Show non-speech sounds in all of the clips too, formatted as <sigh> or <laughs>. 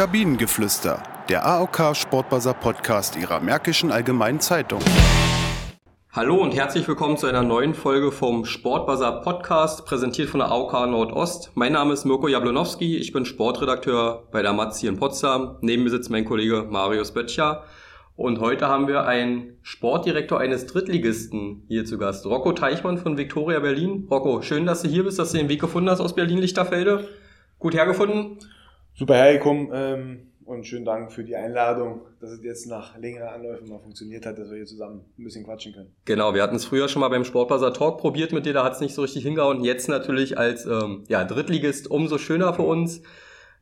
Kabinengeflüster, der AOK Sportbuzzer Podcast Ihrer Märkischen Allgemeinen Zeitung. Hallo und herzlich willkommen zu einer neuen Folge vom Sportbuzzer Podcast, präsentiert von der AOK Nordost. Mein Name ist Mirko Jablonowski, ich bin Sportredakteur bei der Matz hier in Potsdam. Neben mir sitzt mein Kollege Marius Böttcher. Und heute haben wir einen Sportdirektor eines Drittligisten hier zu Gast, Rocco Teichmann von Victoria Berlin. Rocco, schön, dass du hier bist, dass du den Weg gefunden hast aus Berlin-Lichterfelde. Gut hergefunden? Super hergekommen ähm, und schönen Dank für die Einladung, dass es jetzt nach längeren Anläufen mal funktioniert hat, dass wir hier zusammen ein bisschen quatschen können. Genau, wir hatten es früher schon mal beim Sportbuzzer Talk probiert mit dir, da hat es nicht so richtig hingehauen. Jetzt natürlich als ähm, ja, Drittligist umso schöner für uns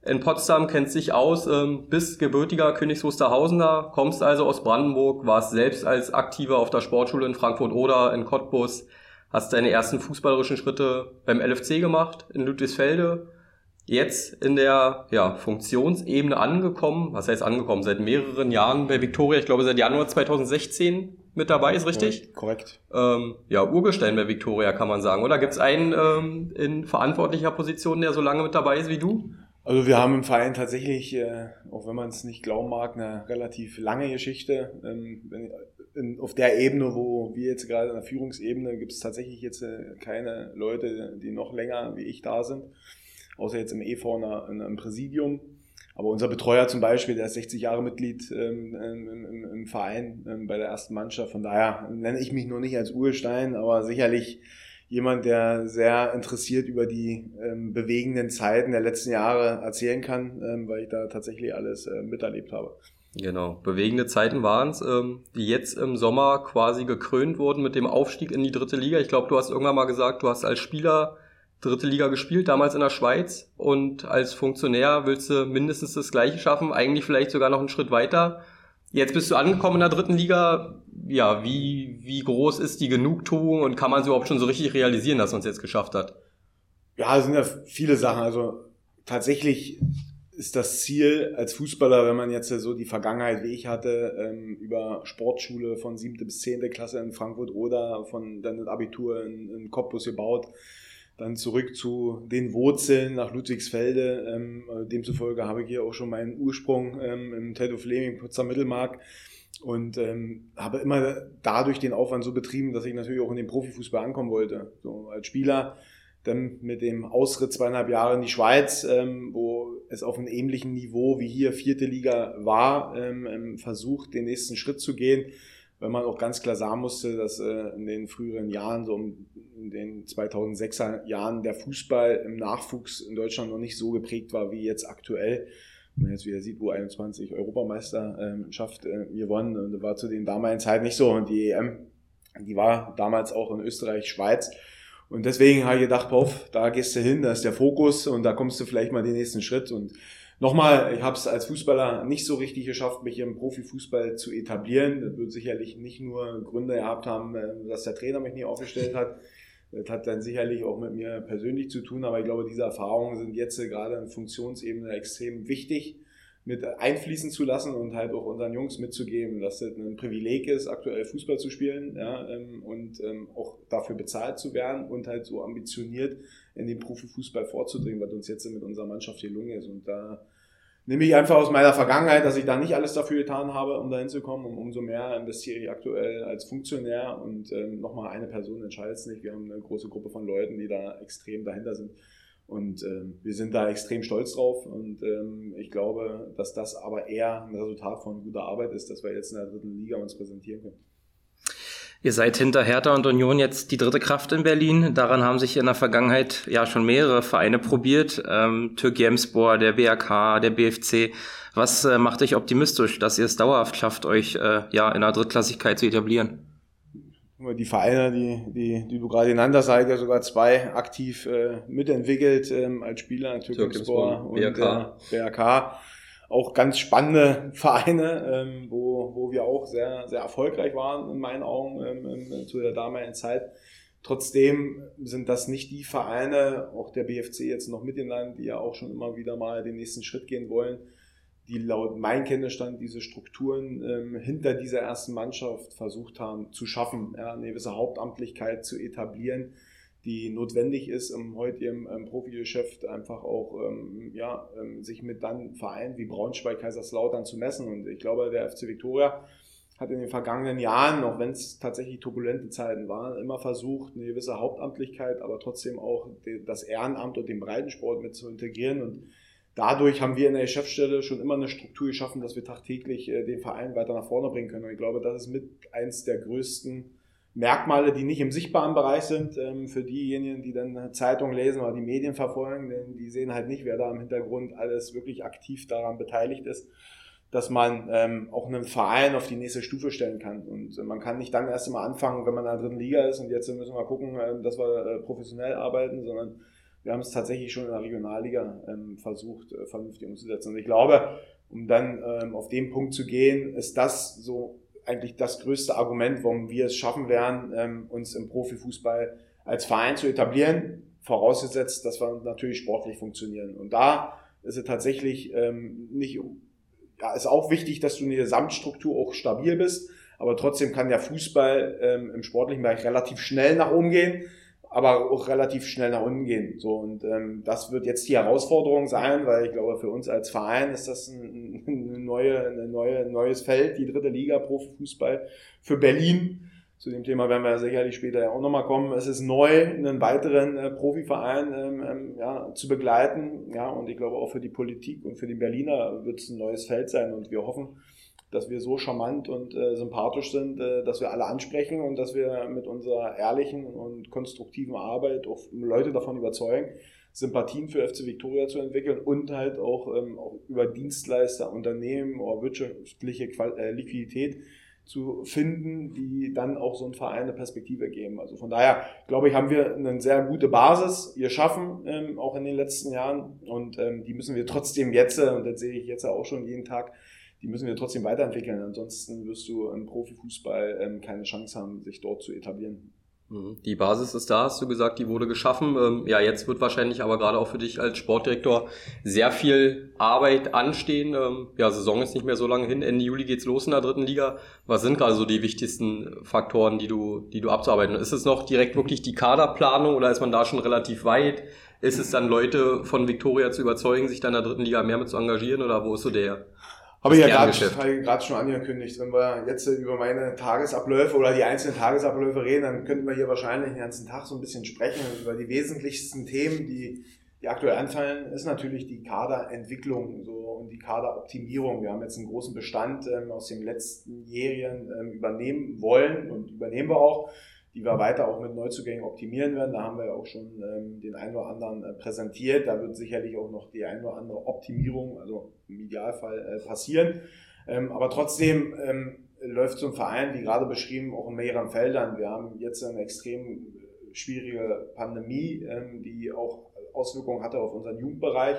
in Potsdam, kennst dich aus, ähm, bist gebürtiger Königs Wusterhausener, kommst also aus Brandenburg, warst selbst als Aktiver auf der Sportschule in Frankfurt oder in Cottbus, hast deine ersten fußballerischen Schritte beim LFC gemacht in Ludwigsfelde, jetzt in der ja, Funktionsebene angekommen, was heißt angekommen, seit mehreren Jahren bei Victoria, ich glaube seit Januar 2016 mit dabei, ist richtig? Korrekt. Ähm, ja, Urgestein bei Victoria kann man sagen, oder? Gibt es einen ähm, in verantwortlicher Position, der so lange mit dabei ist wie du? Also wir haben im Verein tatsächlich, äh, auch wenn man es nicht glauben mag, eine relativ lange Geschichte. Ähm, auf der Ebene, wo wir jetzt gerade in der Führungsebene, gibt es tatsächlich jetzt äh, keine Leute, die noch länger wie ich da sind, außer jetzt im EV in einem Präsidium. Aber unser Betreuer zum Beispiel, der ist 60 Jahre Mitglied ähm, im, im, Verein ähm, bei der ersten Mannschaft. Von daher nenne ich mich nur nicht als Urstein, aber sicherlich jemand, der sehr interessiert über die ähm, bewegenden Zeiten der letzten Jahre erzählen kann, ähm, weil ich da tatsächlich alles äh, miterlebt habe. Genau, bewegende Zeiten waren es, ähm, die jetzt im Sommer quasi gekrönt wurden mit dem Aufstieg in die dritte Liga. Ich glaube, du hast irgendwann mal gesagt, du hast als Spieler dritte Liga gespielt, damals in der Schweiz und als Funktionär willst du mindestens das gleiche schaffen, eigentlich vielleicht sogar noch einen Schritt weiter. Jetzt bist du angekommen in der dritten Liga. Ja, wie, wie groß ist die Genugtuung und kann man es überhaupt schon so richtig realisieren, dass man es jetzt geschafft hat? Ja, es sind ja viele Sachen. Also tatsächlich ist das Ziel als Fußballer, wenn man jetzt so die Vergangenheit wie ich hatte, ähm, über Sportschule von siebte bis zehnte Klasse in Frankfurt oder von dann Abitur in, in Cottbus gebaut, dann zurück zu den Wurzeln nach Ludwigsfelde. Ähm, demzufolge habe ich hier auch schon meinen Ursprung ähm, im Tattoo Fleming, Potsdam Mittelmark. Und ähm, habe immer dadurch den Aufwand so betrieben, dass ich natürlich auch in den Profifußball ankommen wollte. So als Spieler, dann mit dem Ausritt zweieinhalb Jahre in die Schweiz, ähm, wo es auf einem ähnlichen Niveau wie hier vierte Liga war, ähm, ähm versucht, den nächsten Schritt zu gehen weil man auch ganz klar sagen musste, dass äh, in den früheren Jahren, so in den 2006er Jahren, der Fußball im Nachwuchs in Deutschland noch nicht so geprägt war wie jetzt aktuell. Wenn man jetzt wieder sieht, wo 21 Europameisterschaft äh, gewonnen, und war zu den damaligen Zeiten nicht so. Und die EM, die war damals auch in Österreich, Schweiz. Und deswegen habe ich gedacht, pauf, da gehst du hin, da ist der Fokus und da kommst du vielleicht mal den nächsten Schritt. Und Nochmal, ich habe es als Fußballer nicht so richtig geschafft, mich im Profifußball zu etablieren. Das wird sicherlich nicht nur Gründe gehabt haben, äh, dass der Trainer mich nie aufgestellt hat. Das hat dann sicherlich auch mit mir persönlich zu tun, aber ich glaube, diese Erfahrungen sind jetzt gerade in Funktionsebene extrem wichtig mit einfließen zu lassen und halt auch unseren Jungs mitzugeben, dass es ein Privileg ist, aktuell Fußball zu spielen ja, ähm, und ähm, auch dafür bezahlt zu werden und halt so ambitioniert in den Profifußball vorzudringen, was uns jetzt mit unserer Mannschaft gelungen ist. Und da nehme ich einfach aus meiner Vergangenheit, dass ich da nicht alles dafür getan habe, um da hinzukommen. Und umso mehr investiere ich aktuell als Funktionär und ähm, nochmal eine Person entscheidet es nicht. Wir haben eine große Gruppe von Leuten, die da extrem dahinter sind. Und ähm, wir sind da extrem stolz drauf. Und ähm, ich glaube, dass das aber eher ein Resultat von guter Arbeit ist, dass wir jetzt in der dritten Liga uns präsentieren können. Ihr seid hinter Hertha und Union jetzt die dritte Kraft in Berlin. Daran haben sich in der Vergangenheit ja schon mehrere Vereine probiert. Ähm, Türk Jemspor, der BRK, der BFC. Was äh, macht euch optimistisch, dass ihr es dauerhaft schafft, euch äh, ja in der Drittklassigkeit zu etablieren? Die Vereine, die, die, die du gerade genannt hast, seid ja sogar zwei aktiv äh, mitentwickelt ähm, als Spieler, Türk Jemspor und BRK. Äh, BRK auch ganz spannende <laughs> Vereine, ähm, wo, wo wir auch sehr, sehr erfolgreich waren in meinen Augen ähm, zu der damaligen Zeit. Trotzdem sind das nicht die Vereine, auch der BFC jetzt noch mit in Land, die ja auch schon immer wieder mal den nächsten Schritt gehen wollen, die laut meinem Kenntnisstand diese Strukturen ähm, hinter dieser ersten Mannschaft versucht haben zu schaffen, ja, eine gewisse Hauptamtlichkeit zu etablieren, die notwendig ist, um heute im, im Profigeschäft einfach auch ähm, ja, ähm, sich mit dann Vereinen wie Braunschweig, Kaiserslautern zu messen. Und ich glaube, der FC Viktoria hat in den vergangenen Jahren, auch wenn es tatsächlich turbulente Zeiten waren, immer versucht, eine gewisse Hauptamtlichkeit, aber trotzdem auch das Ehrenamt und den Breitensport mit zu integrieren. Und dadurch haben wir in der Geschäftsstelle schon immer eine Struktur geschaffen, dass wir tagtäglich äh, den Verein weiter nach vorne bringen können. Und ich glaube, das ist mit eins der größten Merkmale, die nicht im sichtbaren Bereich sind, ähm, für diejenigen, die dann Zeitung lesen oder die Medien verfolgen, denn die sehen halt nicht, wer da im Hintergrund alles wirklich aktiv daran beteiligt ist dass man ähm, auch einen Verein auf die nächste Stufe stellen kann. Und äh, man kann nicht dann erst einmal anfangen, wenn man in der dritten Liga ist und jetzt müssen wir gucken, äh, dass wir äh, professionell arbeiten, sondern wir haben es tatsächlich schon in der Regionalliga ähm, versucht, äh, vernünftig umzusetzen. Und ich glaube, um dann ähm, auf den Punkt zu gehen, ist das so eigentlich das größte Argument, warum wir es schaffen werden, ähm, uns im Profifußball als Verein zu etablieren, vorausgesetzt, dass wir natürlich sportlich funktionieren. Und da ist es tatsächlich ähm, nicht ja, ist auch wichtig, dass du in der Gesamtstruktur auch stabil bist. Aber trotzdem kann der Fußball ähm, im sportlichen Bereich relativ schnell nach oben gehen, aber auch relativ schnell nach unten gehen. So und ähm, das wird jetzt die Herausforderung sein, weil ich glaube, für uns als Verein ist das ein, eine neue, eine neue, ein neues Feld, die dritte Liga Profifußball für Berlin. Zu dem Thema werden wir sicherlich später ja auch nochmal kommen. Es ist neu, einen weiteren äh, Profiverein ähm, ähm, ja, zu begleiten. Ja, und ich glaube auch für die Politik und für die Berliner wird es ein neues Feld sein. Und wir hoffen, dass wir so charmant und äh, sympathisch sind, äh, dass wir alle ansprechen und dass wir mit unserer ehrlichen und konstruktiven Arbeit auch Leute davon überzeugen, Sympathien für FC Victoria zu entwickeln und halt auch, ähm, auch über Dienstleister, Unternehmen oder wirtschaftliche Qual äh, Liquidität zu finden, die dann auch so ein Verein eine Perspektive geben. Also von daher, glaube ich, haben wir eine sehr gute Basis hier schaffen, ähm, auch in den letzten Jahren. Und ähm, die müssen wir trotzdem jetzt, und das sehe ich jetzt auch schon jeden Tag, die müssen wir trotzdem weiterentwickeln. Ansonsten wirst du im Profifußball ähm, keine Chance haben, sich dort zu etablieren. Mhm. Die Basis ist da, hast du gesagt, die wurde geschaffen. Ähm, ja, jetzt wird wahrscheinlich aber gerade auch für dich als Sportdirektor sehr viel Arbeit anstehen. Ähm, ja, Saison ist nicht mehr so lange hin. Ende Juli geht's los in der dritten Liga. Was sind gerade so die wichtigsten Faktoren, die du, die du abzuarbeiten? Ist es noch direkt wirklich die Kaderplanung oder ist man da schon relativ weit? Ist es dann Leute von Victoria zu überzeugen, sich da in der dritten Liga mehr mit zu engagieren oder wo ist so der, habe ich ja gerade schon angekündigt. Wenn wir jetzt über meine Tagesabläufe oder die einzelnen Tagesabläufe reden, dann könnten wir hier wahrscheinlich den ganzen Tag so ein bisschen sprechen über die wesentlichsten Themen, die, die aktuell anfallen, ist natürlich die Kaderentwicklung so, und die Kaderoptimierung. Wir haben jetzt einen großen Bestand ähm, aus dem letzten Jährigen ähm, übernehmen wollen und übernehmen wir auch die wir weiter auch mit Neuzugängen optimieren werden. Da haben wir ja auch schon ähm, den einen oder anderen äh, präsentiert. Da wird sicherlich auch noch die eine oder andere Optimierung, also im Idealfall, äh, passieren. Ähm, aber trotzdem ähm, läuft so ein Verein, wie gerade beschrieben, auch in mehreren Feldern. Wir haben jetzt eine extrem schwierige Pandemie, ähm, die auch Auswirkungen hatte auf unseren Jugendbereich.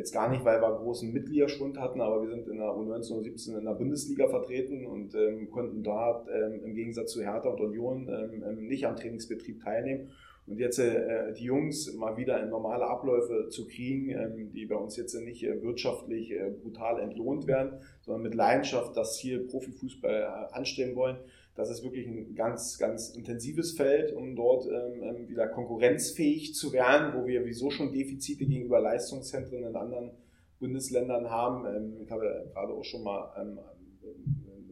Jetzt gar nicht, weil wir großen Mitgliederschwund hatten, aber wir sind in der U19 und 17 in der Bundesliga vertreten und ähm, konnten dort ähm, im Gegensatz zu Hertha und Union ähm, ähm nicht am Trainingsbetrieb teilnehmen. Und jetzt äh, die Jungs mal wieder in normale Abläufe zu kriegen, ähm, die bei uns jetzt nicht äh, wirtschaftlich äh, brutal entlohnt werden, sondern mit Leidenschaft das Ziel Profifußball äh, anstellen wollen, das ist wirklich ein ganz, ganz intensives Feld, um dort ähm, ähm, wieder konkurrenzfähig zu werden, wo wir wieso schon Defizite gegenüber Leistungszentren in anderen Bundesländern haben. Ähm, ich habe gerade auch schon mal ähm,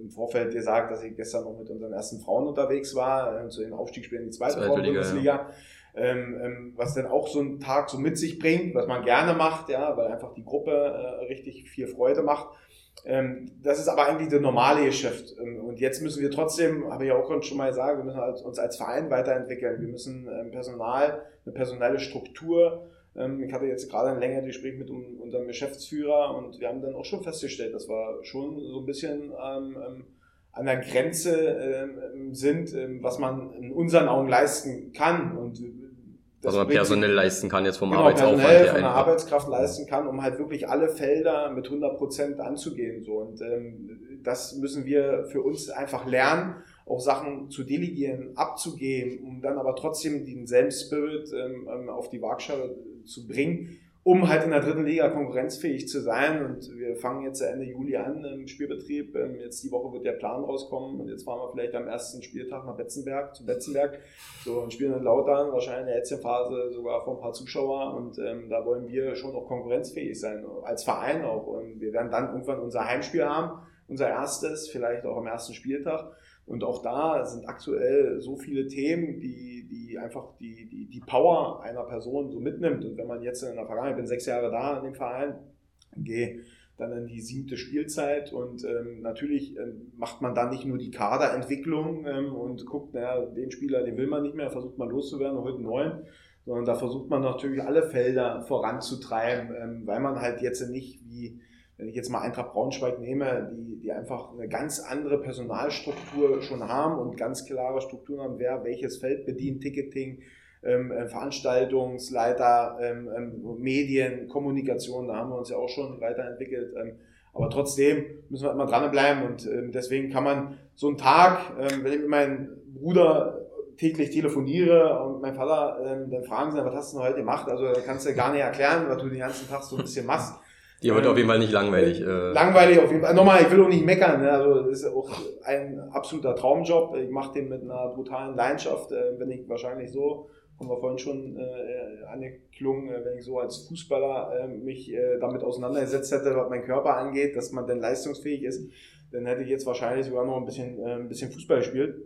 im Vorfeld gesagt, dass ich gestern noch mit unseren ersten Frauen unterwegs war, äh, zu den Aufstiegsspielen in die zweite, zweite Bundesliga. Ja. Ähm, ähm, was dann auch so ein Tag so mit sich bringt, was man gerne macht, ja, weil einfach die Gruppe äh, richtig viel Freude macht. Ähm, das ist aber eigentlich das normale Geschäft. Ähm, und jetzt müssen wir trotzdem, habe ich auch schon mal gesagt, wir müssen uns als Verein weiterentwickeln. Wir müssen ähm, Personal, eine personelle Struktur. Ich hatte jetzt gerade ein längeres Gespräch mit unserem Geschäftsführer und wir haben dann auch schon festgestellt, dass wir schon so ein bisschen an der Grenze sind, was man in unseren Augen leisten kann. Und was man personell leisten kann jetzt vom genau, Arbeitsaufwand her. von der Arbeitskraft leisten kann, um halt wirklich alle Felder mit 100 Prozent anzugehen. So. Und ähm, das müssen wir für uns einfach lernen, auch Sachen zu delegieren, abzugeben, um dann aber trotzdem denselben Spirit ähm, ähm, auf die Waagschale zu bringen, um halt in der dritten Liga konkurrenzfähig zu sein. Und wir fangen jetzt Ende Juli an im Spielbetrieb. Ähm, jetzt die Woche wird der Plan rauskommen und jetzt fahren wir vielleicht am ersten Spieltag nach Betzenberg, zu Betzenberg. So und spielen in Lautern, wahrscheinlich in der letzten Phase sogar vor ein paar Zuschauer. Und ähm, da wollen wir schon auch konkurrenzfähig sein, als Verein auch. Und wir werden dann irgendwann unser Heimspiel haben, unser erstes, vielleicht auch am ersten Spieltag. Und auch da sind aktuell so viele Themen, die, die einfach die, die, die Power einer Person so mitnimmt. Und wenn man jetzt in der Vergangenheit, ich bin sechs Jahre da in dem Verein, gehe dann in die siebte Spielzeit und ähm, natürlich ähm, macht man dann nicht nur die Kaderentwicklung ähm, und guckt, naja, den Spieler, den will man nicht mehr, versucht man loszuwerden, heute einen neuen, sondern da versucht man natürlich alle Felder voranzutreiben, ähm, weil man halt jetzt nicht wie wenn ich jetzt mal Eintracht Braunschweig nehme, die, die einfach eine ganz andere Personalstruktur schon haben und ganz klare Strukturen haben, wer welches Feld bedient, Ticketing, ähm, äh, Veranstaltungsleiter, ähm, ähm, Medien, Kommunikation, da haben wir uns ja auch schon weiterentwickelt. Ähm, aber trotzdem müssen wir immer dranbleiben und ähm, deswegen kann man so einen Tag, ähm, wenn ich mit meinem Bruder täglich telefoniere und mein Vater, dann fragen sie, was hast du denn heute gemacht? Also kannst du gar nicht erklären, was du den ganzen Tag so ein bisschen machst. Die wird ähm, auf jeden Fall nicht langweilig. Äh. Langweilig auf jeden Fall. Nochmal, ich will auch nicht meckern. Ne? Also das ist auch ein absoluter Traumjob. Ich mache den mit einer brutalen Leidenschaft. Äh, wenn ich wahrscheinlich so, haben wir vorhin schon äh, angeklungen, äh, wenn ich so als Fußballer äh, mich äh, damit auseinandergesetzt hätte, was mein Körper angeht, dass man denn leistungsfähig ist, dann hätte ich jetzt wahrscheinlich sogar noch ein bisschen, äh, ein bisschen Fußball gespielt.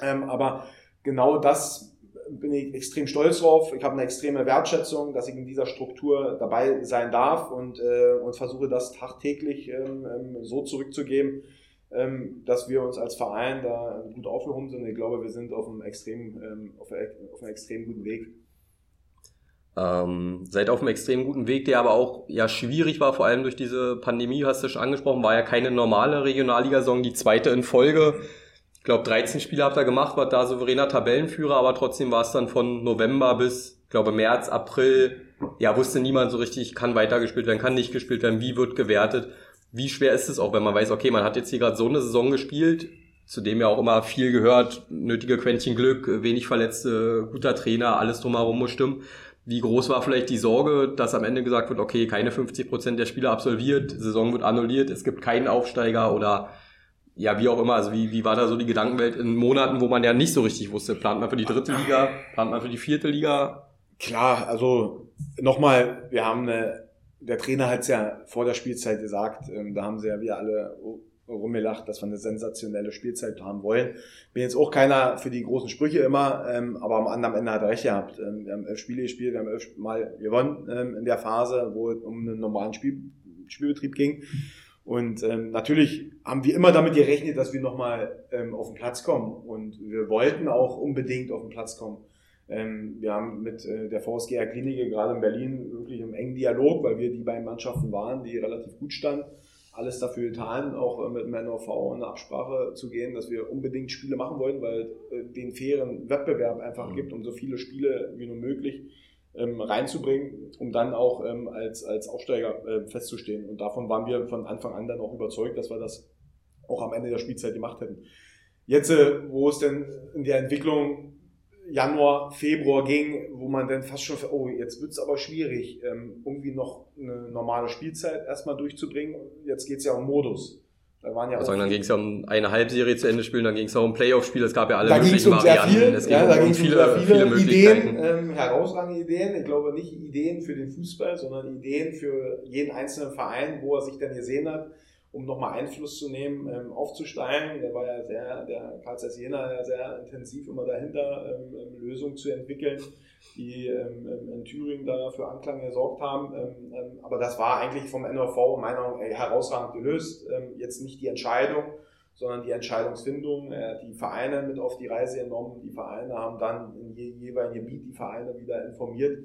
Ähm, aber genau das bin ich extrem stolz drauf. Ich habe eine extreme Wertschätzung, dass ich in dieser Struktur dabei sein darf und, äh, und versuche das tagtäglich ähm, ähm, so zurückzugeben, ähm, dass wir uns als Verein da gut aufgehoben sind. Ich glaube, wir sind auf einem extrem, ähm, auf, auf einem extrem guten Weg. Ähm, seid auf einem extrem guten Weg, der aber auch ja schwierig war, vor allem durch diese Pandemie, hast du schon angesprochen, war ja keine normale Regionalliga-Saison, die zweite in Folge. Ich glaube, 13 Spiele habt ihr gemacht, war da souveräner Tabellenführer, aber trotzdem war es dann von November bis, glaube, März, April, ja, wusste niemand so richtig, kann weitergespielt werden, kann nicht gespielt werden, wie wird gewertet. Wie schwer ist es auch, wenn man weiß, okay, man hat jetzt hier gerade so eine Saison gespielt, zu dem ja auch immer viel gehört, nötige Quäntchen Glück, wenig Verletzte, guter Trainer, alles drumherum muss stimmen. Wie groß war vielleicht die Sorge, dass am Ende gesagt wird, okay, keine 50 Prozent der Spieler absolviert, Saison wird annulliert, es gibt keinen Aufsteiger oder ja, wie auch immer, also wie, wie war da so die Gedankenwelt in Monaten, wo man ja nicht so richtig wusste, plant man für die dritte Liga, plant man für die vierte Liga? Klar, also nochmal, wir haben eine, der Trainer hat es ja vor der Spielzeit gesagt, ähm, da haben sie ja wir alle rumgelacht, dass wir eine sensationelle Spielzeit haben wollen. Bin jetzt auch keiner für die großen Sprüche immer, ähm, aber am anderen Ende hat er recht gehabt. Ähm, wir haben elf Spiele gespielt, wir haben elf Mal gewonnen ähm, in der Phase, wo es um einen normalen Spiel, Spielbetrieb ging. Und ähm, natürlich haben wir immer damit gerechnet, dass wir nochmal ähm, auf den Platz kommen. Und wir wollten auch unbedingt auf den Platz kommen. Ähm, wir haben mit äh, der VSGR Klinik gerade in Berlin wirklich im engen Dialog, weil wir die beiden Mannschaften waren, die relativ gut standen, alles dafür getan, auch äh, mit dem NOV in eine Absprache zu gehen, dass wir unbedingt Spiele machen wollten, weil äh, den fairen Wettbewerb einfach mhm. gibt und so viele Spiele wie nur möglich ähm, reinzubringen, um dann auch ähm, als, als Aufsteiger äh, festzustehen. Und davon waren wir von Anfang an dann auch überzeugt, dass wir das auch am Ende der Spielzeit gemacht hätten. Jetzt, äh, wo es denn in der Entwicklung Januar, Februar ging, wo man dann fast schon, oh, jetzt wird es aber schwierig, ähm, irgendwie noch eine normale Spielzeit erstmal durchzubringen. Jetzt geht es ja um Modus. Da waren ja also dann ging es ja um eine Halbserie zu Ende spielen, dann ging es auch um Playoff-Spiel, es gab ja alle da möglichen um Varianten. Viel, es ging ja, da um, viele, viele, viele Ideen, ähm, herausragende Ideen. Ich glaube nicht Ideen für den Fußball, sondern Ideen für jeden einzelnen Verein, wo er sich dann gesehen hat, um nochmal Einfluss zu nehmen, ähm, aufzusteigen. Der war ja sehr, der Karl Zeiss Jena ja sehr intensiv immer dahinter, ähm, ähm Lösungen zu entwickeln die ähm, in Thüringen da für Anklang gesorgt haben. Ähm, ähm, aber das war eigentlich vom NRV meiner Meinung nach herausragend gelöst. Ähm, jetzt nicht die Entscheidung, sondern die Entscheidungsfindung. Er hat die Vereine mit auf die Reise genommen. Die Vereine haben dann in je, jeweiligen Gebiet die Vereine wieder informiert.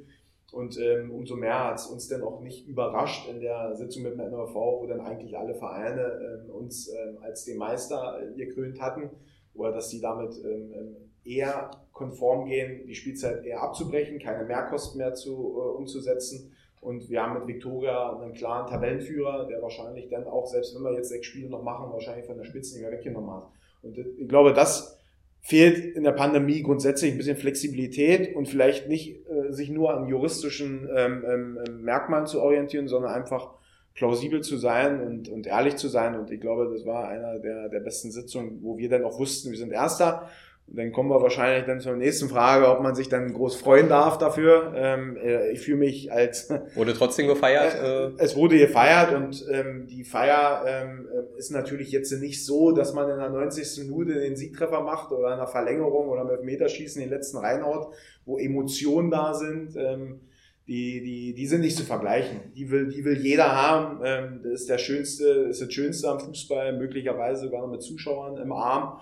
Und ähm, umso mehr hat es uns dann auch nicht überrascht in der Sitzung mit dem NRV, wo dann eigentlich alle Vereine ähm, uns ähm, als den Meister äh, gekrönt hatten, oder dass sie damit ähm, eher konform gehen, die Spielzeit eher abzubrechen, keine Mehrkosten mehr zu, äh, umzusetzen. Und wir haben mit Viktoria einen klaren Tabellenführer, der wahrscheinlich dann auch, selbst wenn wir jetzt sechs Spiele noch machen, wahrscheinlich von der Spitze nicht mehr weggenommen hat. Und ich glaube, das fehlt in der Pandemie grundsätzlich ein bisschen Flexibilität und vielleicht nicht äh, sich nur an juristischen ähm, ähm, Merkmalen zu orientieren, sondern einfach plausibel zu sein und, und ehrlich zu sein. Und ich glaube, das war einer der, der besten Sitzungen, wo wir dann auch wussten, wir sind Erster dann kommen wir wahrscheinlich dann zur nächsten Frage, ob man sich dann groß freuen darf dafür. Ähm, äh, ich fühle mich als... <laughs> Wurde trotzdem gefeiert? Äh, es wurde gefeiert und ähm, die Feier ähm, ist natürlich jetzt nicht so, dass man in der 90. Minute den Siegtreffer macht oder in einer Verlängerung oder mit Meterschießen den letzten reinhaut, wo Emotionen da sind. Ähm, die, die, die sind nicht zu vergleichen. Die will, die will jeder haben. Ähm, das ist der schönste, das ist das Schönste am Fußball, möglicherweise sogar noch mit Zuschauern im Arm.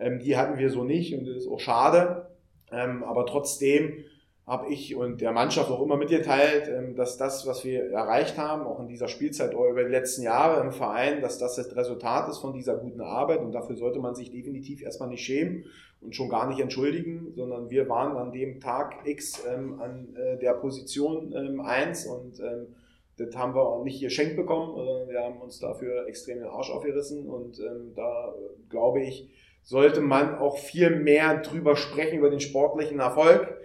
Ähm, die hatten wir so nicht und das ist auch schade. Ähm, aber trotzdem habe ich und der Mannschaft auch immer mitgeteilt, ähm, dass das, was wir erreicht haben, auch in dieser Spielzeit oder über die letzten Jahre im Verein, dass das das Resultat ist von dieser guten Arbeit und dafür sollte man sich definitiv erstmal nicht schämen und schon gar nicht entschuldigen, sondern wir waren an dem Tag X ähm, an äh, der Position ähm, 1 und ähm, das haben wir auch nicht geschenkt bekommen, sondern wir haben uns dafür extrem den Arsch aufgerissen und ähm, da äh, glaube ich, sollte man auch viel mehr drüber sprechen, über den sportlichen Erfolg,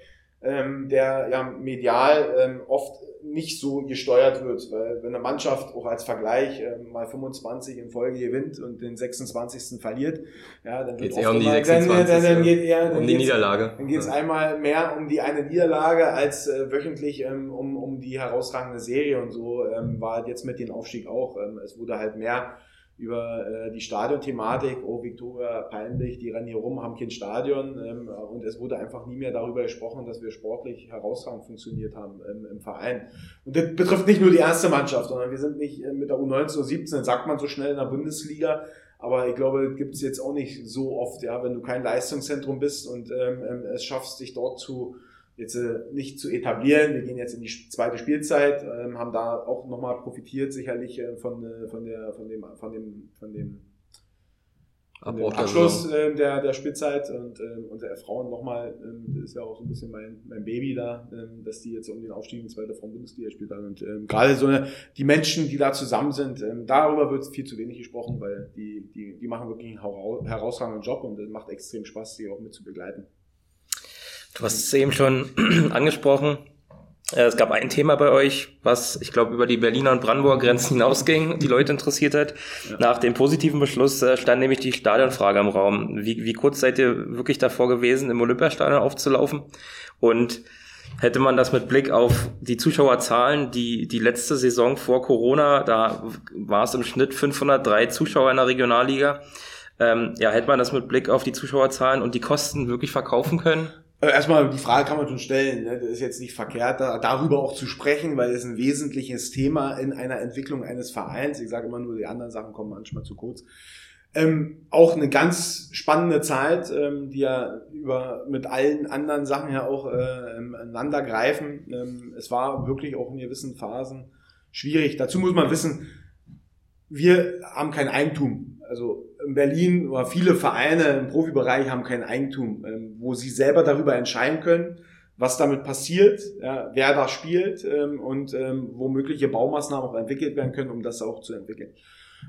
ähm, der ja medial ähm, oft nicht so gesteuert wird, weil wenn eine Mannschaft auch als Vergleich äh, mal 25 in Folge gewinnt und den 26. verliert, ja, dann geht es eher um die 26. Dann, dann, dann geht eher, dann um die Niederlage. Dann geht es ja. einmal mehr um die eine Niederlage als äh, wöchentlich ähm, um, um die herausragende Serie und so ähm, war halt jetzt mit dem Aufstieg auch. Ähm, es wurde halt mehr über äh, die Stadionthematik, oh Viktoria peinlich, die rennen hier rum, haben kein Stadion. Ähm, und es wurde einfach nie mehr darüber gesprochen, dass wir sportlich herausragend funktioniert haben ähm, im Verein. Und das betrifft nicht nur die erste Mannschaft, sondern wir sind nicht äh, mit der U19 oder 17, sagt man so schnell in der Bundesliga, aber ich glaube, gibt es jetzt auch nicht so oft, ja, wenn du kein Leistungszentrum bist und ähm, ähm es schaffst, dich dort zu jetzt äh, nicht zu etablieren. Wir gehen jetzt in die zweite Spielzeit, ähm, haben da auch nochmal profitiert, sicherlich äh, von, äh, von, der, von dem, von dem, von dem, von dem Abschluss äh, der, der Spielzeit und ähm, unsere Frauen nochmal, das ist ja auch so ein bisschen mein, mein Baby da, ähm, dass die jetzt um den Aufstieg in die zweite Frauen-Bundesliga spielt. Und ähm, gerade so eine, die Menschen, die da zusammen sind, ähm, darüber wird viel zu wenig gesprochen, weil die, die, die machen wirklich einen herausragenden Job und es macht extrem Spaß, die auch mit zu begleiten. Du hast es eben schon <clears throat> angesprochen. Äh, es gab ein Thema bei euch, was ich glaube über die Berliner und Brandenburger Grenzen <laughs> hinausging, die Leute interessiert hat. Ja. Nach dem positiven Beschluss äh, stand nämlich die Stadionfrage im Raum. Wie, wie kurz seid ihr wirklich davor gewesen, im Olympiastadion aufzulaufen? Und hätte man das mit Blick auf die Zuschauerzahlen, die die letzte Saison vor Corona, da war es im Schnitt 503 Zuschauer in der Regionalliga. Ähm, ja, hätte man das mit Blick auf die Zuschauerzahlen und die Kosten wirklich verkaufen können? Äh, erstmal, die Frage kann man schon stellen. Ne? Das ist jetzt nicht verkehrt, darüber auch zu sprechen, weil es ein wesentliches Thema in einer Entwicklung eines Vereins. Ich sage immer nur, die anderen Sachen kommen manchmal zu kurz. Ähm, auch eine ganz spannende Zeit, ähm, die ja über mit allen anderen Sachen ja auch äh, greifen. Ähm, es war wirklich auch in gewissen Phasen schwierig. Dazu muss man wissen, wir haben kein Eigentum. Also in Berlin oder viele Vereine im Profibereich haben kein Eigentum, ähm, wo sie selber darüber entscheiden können, was damit passiert, wer da spielt ähm, und ähm, wo mögliche Baumaßnahmen auch entwickelt werden können, um das auch zu entwickeln.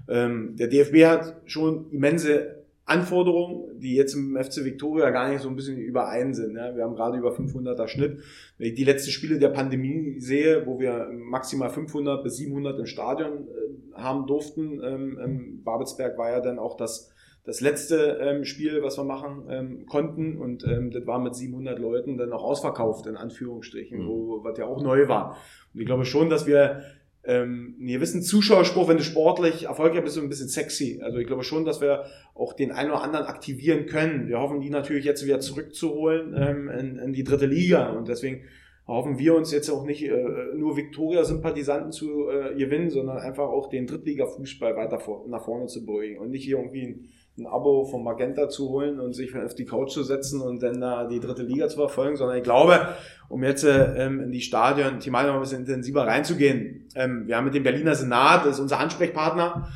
Der DFB hat schon immense Anforderungen, die jetzt im FC Victoria gar nicht so ein bisschen überein sind. Ja. Wir haben gerade über 500er Schnitt. Wenn ich die letzten Spiele der Pandemie sehe, wo wir maximal 500 bis 700 im Stadion äh, haben durften, ähm, Babelsberg war ja dann auch das, das letzte ähm, Spiel, was wir machen ähm, konnten und ähm, das war mit 700 Leuten dann auch ausverkauft, in Anführungsstrichen, mhm. wo, was ja auch neu war. Und ich glaube schon, dass wir ähm, einen gewissen Zuschauerspruch, wenn du sportlich erfolgreich bist, ein bisschen sexy. Also ich glaube schon, dass wir auch den einen oder anderen aktivieren können. Wir hoffen, die natürlich jetzt wieder zurückzuholen ähm, in, in die dritte Liga und deswegen hoffen wir uns jetzt auch nicht äh, nur Viktoria-Sympathisanten zu äh, gewinnen, sondern einfach auch den Drittliga-Fußball weiter vor, nach vorne zu bringen und nicht hier irgendwie ein, ein Abo vom Magenta zu holen und sich auf die Couch zu setzen und dann da die dritte Liga zu verfolgen, sondern ich glaube, um jetzt äh, ähm, in die Stadion thematisch noch ein bisschen intensiver reinzugehen, ähm, wir haben mit dem Berliner Senat, das ist unser Ansprechpartner,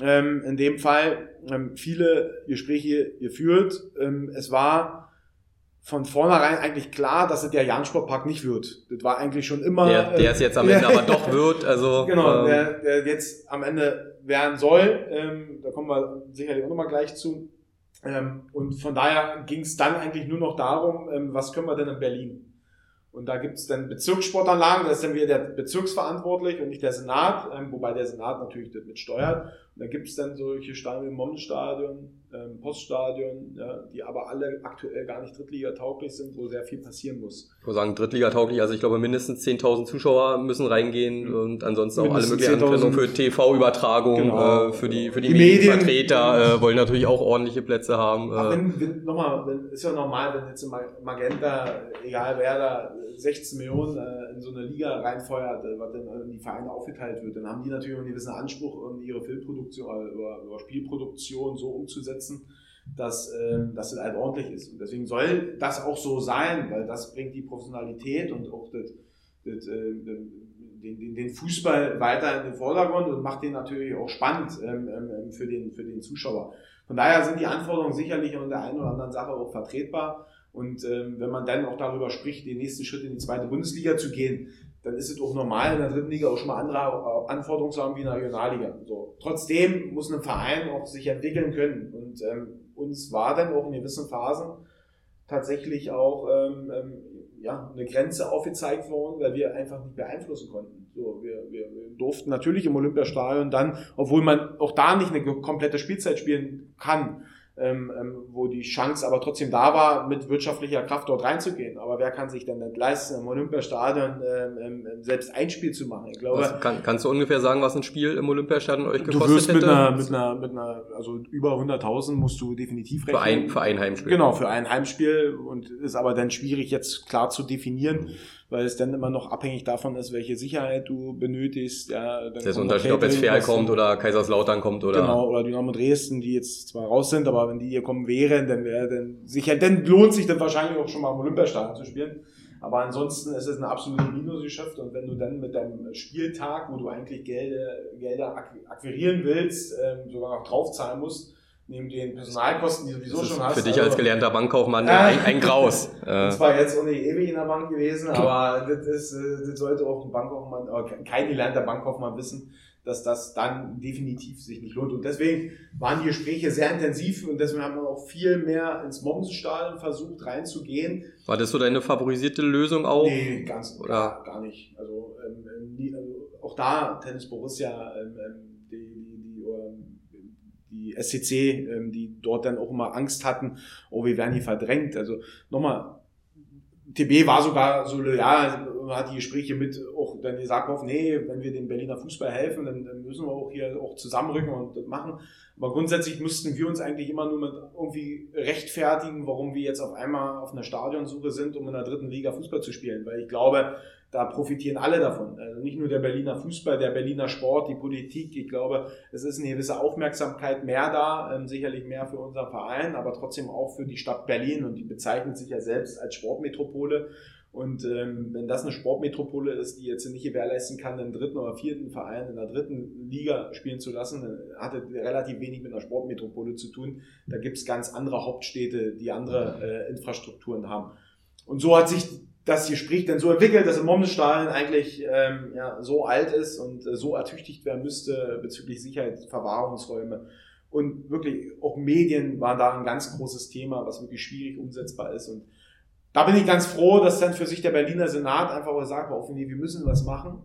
ähm, in dem Fall ähm, viele Gespräche geführt. Ähm, es war von vornherein eigentlich klar, dass es der Jahn-Sportpark nicht wird. Das war eigentlich schon immer. Der, der es jetzt am Ende aber <laughs> doch wird. Also, genau, ähm, der, der jetzt am Ende werden soll. Ähm, da kommen wir sicherlich auch nochmal gleich zu. Ähm, und von daher ging es dann eigentlich nur noch darum, ähm, was können wir denn in Berlin? Und da gibt es dann Bezirkssportanlagen, da ist dann wieder der Bezirksverantwortlich und nicht der Senat, ähm, wobei der Senat natürlich das mit steuert. Da gibt es dann solche Stadien Mommenstadion, ähm, Poststadion, ja, die aber alle aktuell gar nicht Drittliga-tauglich sind, wo sehr viel passieren muss. Ich würde sagen, Drittliga-tauglich, also ich glaube mindestens 10.000 Zuschauer müssen reingehen mhm. und ansonsten auch alle möglichen Anwendungen für TV-Übertragung, genau. äh, für die, für die, die Medienvertreter äh, wollen natürlich auch ordentliche Plätze haben. Äh. wenn, wenn, nochmal, wenn, ist ja normal, wenn jetzt Magenta, egal wer da, 16 Millionen äh, in so eine Liga reinfeuert, äh, was dann in die Vereine aufgeteilt wird, dann haben die natürlich einen gewissen Anspruch, ihre Filmproduktion oder, oder Spielproduktion so umzusetzen, dass, ähm, dass es halt ordentlich ist. Und deswegen soll das auch so sein, weil das bringt die Professionalität und auch das, das, äh, den, den Fußball weiter in den Vordergrund und macht den natürlich auch spannend ähm, ähm, für, den, für den Zuschauer. Von daher sind die Anforderungen sicherlich an der einen oder anderen Sache auch vertretbar. Und ähm, wenn man dann auch darüber spricht, den nächsten Schritt in die zweite Bundesliga zu gehen, dann ist es auch normal, in der dritten Liga auch schon mal andere äh, Anforderungen zu haben wie in der Regionalliga. So. Trotzdem muss ein Verein auch sich entwickeln können. Und ähm, uns war dann auch in gewissen Phasen tatsächlich auch ähm, ähm, ja, eine Grenze aufgezeigt worden, weil wir einfach nicht beeinflussen konnten. So, wir, wir, wir durften natürlich im Olympiastadion dann, obwohl man auch da nicht eine komplette Spielzeit spielen kann, ähm, ähm, wo die Chance aber trotzdem da war, mit wirtschaftlicher Kraft dort reinzugehen. Aber wer kann sich denn nicht leisten, im Olympiastadion ähm, ähm, selbst ein Spiel zu machen? Ich glaube, was, kann, kannst du ungefähr sagen, was ein Spiel im Olympiastadion euch gekostet Du wirst mit hätte? einer, mit einer, mit einer, also über 100.000 musst du definitiv rechnen. Für ein, für ein Heimspiel. Genau, für ein Heimspiel und ist aber dann schwierig jetzt klar zu definieren weil es dann immer noch abhängig davon ist, welche Sicherheit du benötigst. Ja, dann das ist Unterschied, ob jetzt Ferl kommt oder Kaiserslautern kommt oder. Genau, oder Dynamo Dresden, die jetzt zwar raus sind, aber wenn die hier kommen wären, dann wäre dann sicher, dann lohnt sich dann wahrscheinlich auch schon mal im Olympiastadion zu spielen. Aber ansonsten ist es eine absolute Minusgeschäft und wenn du dann mit deinem Spieltag, wo du eigentlich Gelder, Gelder akquirieren willst, ähm, sogar noch draufzahlen musst, neben den Personalkosten, die du sowieso schon hast. Für dich als also gelernter Bankkaufmann äh, ein, ein Graus. <laughs> Und zwar jetzt auch nicht ewig in der Bank gewesen, aber das, ist, äh, das sollte auch ein Bankkaufmann, kein gelernter Bankkaufmann wissen, dass das dann definitiv sich nicht lohnt. Und deswegen waren die Gespräche sehr intensiv und deswegen haben wir auch viel mehr ins Mommsenstadion versucht reinzugehen. War das so deine favorisierte Lösung auch? Nee, ganz oder? Gar, nicht. Also, ähm, nie, also auch da Tennis Borussia, ähm, ähm die, die, die ähm, die SCC, ähm, die dort dann auch immer Angst hatten, oh, wir werden hier verdrängt. Also nochmal, TB war sogar so loyal, hat die Gespräche mit auch dann gesagt, auf, nee, wenn wir dem Berliner Fußball helfen, dann, dann müssen wir auch hier auch zusammenrücken und machen. Aber grundsätzlich mussten wir uns eigentlich immer nur mit irgendwie rechtfertigen, warum wir jetzt auf einmal auf einer Stadionsuche sind, um in der dritten Liga Fußball zu spielen. Weil ich glaube, da profitieren alle davon. Also nicht nur der Berliner Fußball, der Berliner Sport, die Politik. Ich glaube, es ist eine gewisse Aufmerksamkeit mehr da, ähm, sicherlich mehr für unseren Verein, aber trotzdem auch für die Stadt Berlin und die bezeichnet sich ja selbst als Sportmetropole. Und ähm, wenn das eine Sportmetropole ist, die jetzt nicht gewährleisten kann, einen dritten oder vierten Verein in der dritten Liga spielen zu lassen, dann hat es relativ wenig mit einer Sportmetropole zu tun. Da gibt es ganz andere Hauptstädte, die andere äh, Infrastrukturen haben. Und so hat sich das Gespräch dann so entwickelt, dass im Mommenstadion eigentlich ähm, ja, so alt ist und äh, so ertüchtigt werden müsste bezüglich Sicherheit, Verwahrungsräume. Und wirklich auch Medien war da ein ganz großes Thema, was wirklich schwierig umsetzbar ist. Und da bin ich ganz froh, dass dann für sich der Berliner Senat einfach gesagt hat, nee, wir müssen was machen.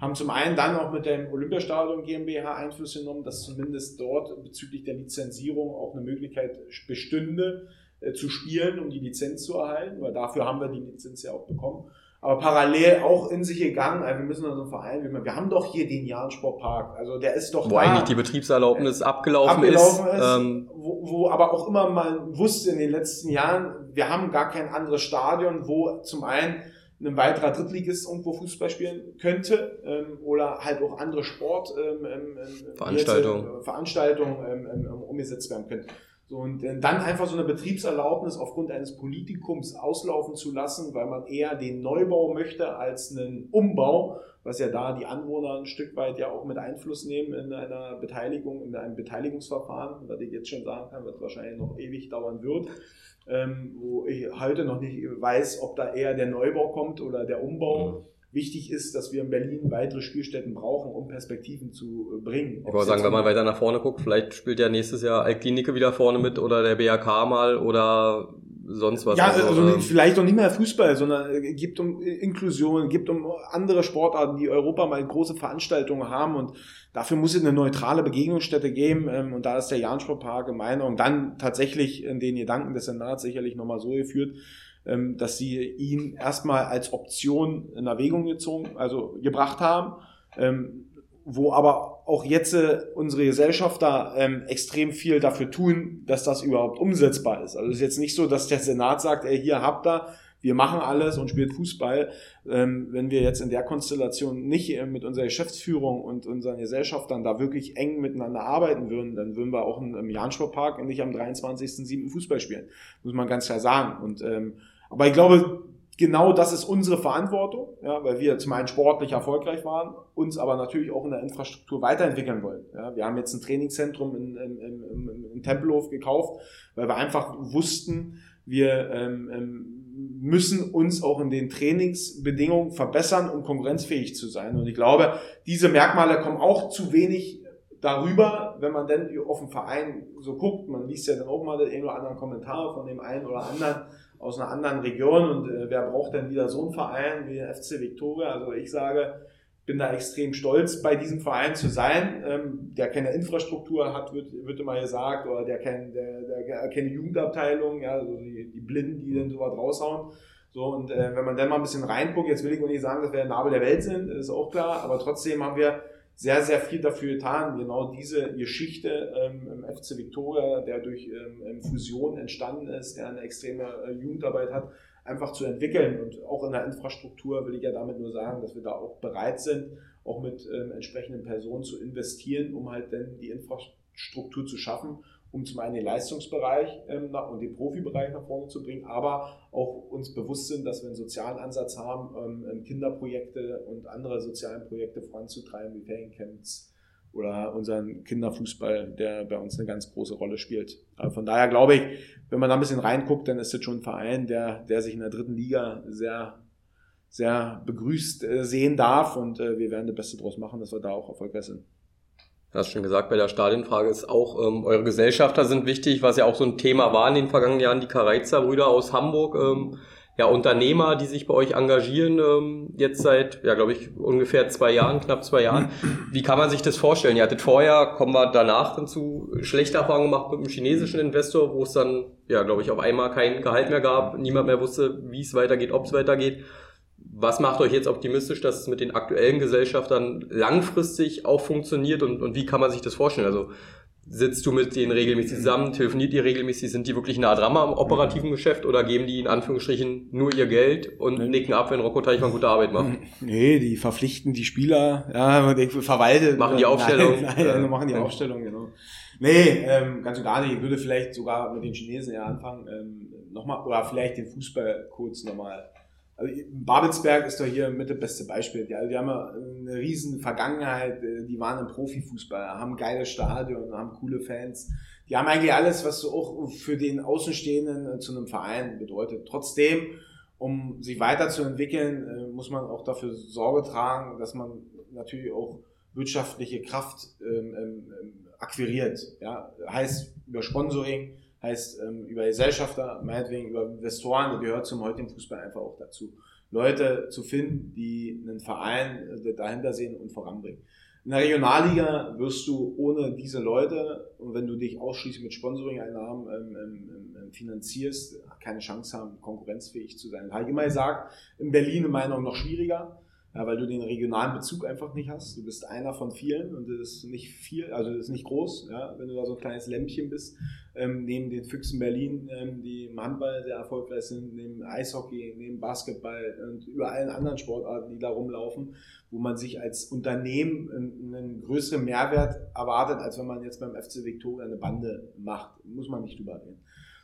Haben zum einen dann auch mit dem Olympiastadion GmbH Einfluss genommen, dass zumindest dort bezüglich der Lizenzierung auch eine Möglichkeit bestünde, äh, zu spielen, um die Lizenz zu erhalten, weil dafür haben wir die Lizenz ja auch bekommen. Aber parallel auch in sich gegangen, also wir müssen unseren Verein, wir haben doch hier den Jahn-Sportpark, also der ist doch Wo da, eigentlich die Betriebserlaubnis äh, abgelaufen, abgelaufen ist. ist ähm, wo, wo aber auch immer man wusste in den letzten Jahren, wir haben gar kein anderes Stadion, wo zum einen ein weiterer Drittligist irgendwo Fußball spielen könnte ähm, oder halt auch andere Sportveranstaltungen ähm, ähm, Veranstaltungen äh, Veranstaltungen ähm, ähm, umgesetzt werden können. So, und äh, dann einfach so eine Betriebserlaubnis aufgrund eines Politikums auslaufen zu lassen, weil man eher den Neubau möchte als einen Umbau, was ja da die Anwohner ein Stück weit ja auch mit Einfluss nehmen in einer Beteiligung, in einem Beteiligungsverfahren, was ich jetzt schon sagen kann, was wahrscheinlich noch ewig dauern wird, ähm, wo ich heute noch nicht weiß, ob da eher der Neubau kommt oder der Umbau. Wichtig ist, dass wir in Berlin weitere Spielstätten brauchen, um Perspektiven zu äh, bringen. Ich würde sagen, wenn man weiter nach vorne guckt, vielleicht spielt ja nächstes Jahr Altklinike wieder vorne mit oder der BAK mal oder sonst was. Ja, also, also ähm, vielleicht auch nicht mehr Fußball, sondern äh, gibt um Inklusion, gibt um andere Sportarten, die Europa mal große Veranstaltungen haben und dafür muss es eine neutrale Begegnungsstätte geben ähm, und da ist der Jansportpark in meiner und dann tatsächlich in den Gedanken des Senats sicherlich nochmal so geführt, dass sie ihn erstmal als Option in Erwägung gezogen, also gebracht haben, ähm, wo aber auch jetzt äh, unsere Gesellschafter ähm, extrem viel dafür tun, dass das überhaupt umsetzbar ist. Also es ist jetzt nicht so, dass der Senat sagt, ey, hier habt ihr, wir machen alles und spielt Fußball. Ähm, wenn wir jetzt in der Konstellation nicht äh, mit unserer Geschäftsführung und unseren Gesellschaftern da wirklich eng miteinander arbeiten würden, dann würden wir auch im Jansportpark nicht am 23.07. Fußball spielen. Muss man ganz klar sagen. Und ähm, aber ich glaube, genau das ist unsere Verantwortung, ja, weil wir zum einen sportlich erfolgreich waren, uns aber natürlich auch in der Infrastruktur weiterentwickeln wollen. Ja. Wir haben jetzt ein Trainingszentrum in, in, in, in Tempelhof gekauft, weil wir einfach wussten, wir ähm, ähm, müssen uns auch in den Trainingsbedingungen verbessern, um konkurrenzfähig zu sein. Und ich glaube, diese Merkmale kommen auch zu wenig darüber, wenn man denn auf den Verein so guckt. Man liest ja dann auch mal den einen oder anderen Kommentar von dem einen oder anderen aus einer anderen Region und äh, wer braucht denn wieder so einen Verein wie der FC Victoria? Also ich sage, bin da extrem stolz, bei diesem Verein zu sein, ähm, der keine Infrastruktur hat, wird, wird immer gesagt, oder der, kein, der, der keine Jugendabteilung, ja, also die, die Blinden, die dann sowas raushauen. So, und äh, wenn man dann mal ein bisschen reinguckt, jetzt will ich auch nicht sagen, dass wir der Nabel der Welt sind, ist auch klar, aber trotzdem haben wir sehr, sehr viel dafür getan, genau diese Geschichte ähm, im FC Victoria, der durch ähm, Fusion entstanden ist, der eine extreme äh, Jugendarbeit hat, einfach zu entwickeln. Und auch in der Infrastruktur will ich ja damit nur sagen, dass wir da auch bereit sind, auch mit ähm, entsprechenden Personen zu investieren, um halt dann die Infrastruktur zu schaffen um zum einen den Leistungsbereich ähm, und den Profibereich nach vorne zu bringen, aber auch uns bewusst sind, dass wir einen sozialen Ansatz haben, ähm, ähm Kinderprojekte und andere sozialen Projekte voranzutreiben, wie Feriencamps oder unseren Kinderfußball, der bei uns eine ganz große Rolle spielt. Aber von daher glaube ich, wenn man da ein bisschen reinguckt, dann ist das schon ein Verein, der, der sich in der dritten Liga sehr, sehr begrüßt äh, sehen darf und äh, wir werden das Beste draus machen, dass wir da auch erfolgreich sind. Du hast schon gesagt, bei der Stadionfrage ist auch, ähm, eure Gesellschafter sind wichtig, was ja auch so ein Thema war in den vergangenen Jahren, die Kareizer Brüder aus Hamburg, ähm, ja, Unternehmer, die sich bei euch engagieren, ähm, jetzt seit, ja, glaube ich, ungefähr zwei Jahren, knapp zwei Jahren. Wie kann man sich das vorstellen? Ihr hattet vorher, kommen wir danach dann zu, schlechte Erfahrungen gemacht mit einem chinesischen Investor, wo es dann, ja, glaube ich, auf einmal kein Gehalt mehr gab, niemand mehr wusste, wie es weitergeht, ob es weitergeht was macht euch jetzt optimistisch, dass es mit den aktuellen Gesellschaftern langfristig auch funktioniert und, und wie kann man sich das vorstellen? Also sitzt du mit denen regelmäßig zusammen, telefoniert ihr regelmäßig, sind die wirklich nah dran am operativen Geschäft oder geben die in Anführungsstrichen nur ihr Geld und nee. nicken ab, wenn Rocco Teichmann gute Arbeit macht? Nee, die verpflichten die Spieler, ja, verwaltet. Machen die Aufstellung. <laughs> Nein, nein, machen die Aufstellung, genau. Nee, ähm, ganz und gar nicht. Ich würde vielleicht sogar mit den Chinesen ja anfangen, ähm, nochmal, oder vielleicht den Fußball kurz nochmal also Babelsberg ist doch hier mit das beste Beispiel. Die, die haben eine riesen Vergangenheit, äh, die waren im Profifußball, haben geile Stadion, haben coole Fans. Die haben eigentlich alles, was so auch für den Außenstehenden äh, zu einem Verein bedeutet. Trotzdem, um sich weiterzuentwickeln, äh, muss man auch dafür Sorge tragen, dass man natürlich auch wirtschaftliche Kraft ähm, ähm, akquiriert. Ja? Heißt über Sponsoring, heißt ähm, über Gesellschafter, meinetwegen über Investoren, das gehört zum heutigen Fußball einfach auch dazu. Leute zu finden, die einen Verein äh, dahinter sehen und voranbringen. In der Regionalliga wirst du ohne diese Leute, und wenn du dich ausschließlich mit Sponsoring-Einnahmen ähm, ähm, ähm, finanzierst, keine Chance haben, konkurrenzfähig zu sein. Immer gesagt, in Berlin in meiner Meinung noch schwieriger ja, weil du den regionalen Bezug einfach nicht hast. Du bist einer von vielen und das ist nicht viel, also das ist nicht groß, ja, wenn du da so ein kleines Lämpchen bist, ähm, neben den Füchsen Berlin, ähm, die im Handball sehr erfolgreich sind, neben Eishockey, neben Basketball und über allen anderen Sportarten, die da rumlaufen, wo man sich als Unternehmen einen, einen größeren Mehrwert erwartet, als wenn man jetzt beim FC Victoria eine Bande macht. Muss man nicht drüber reden.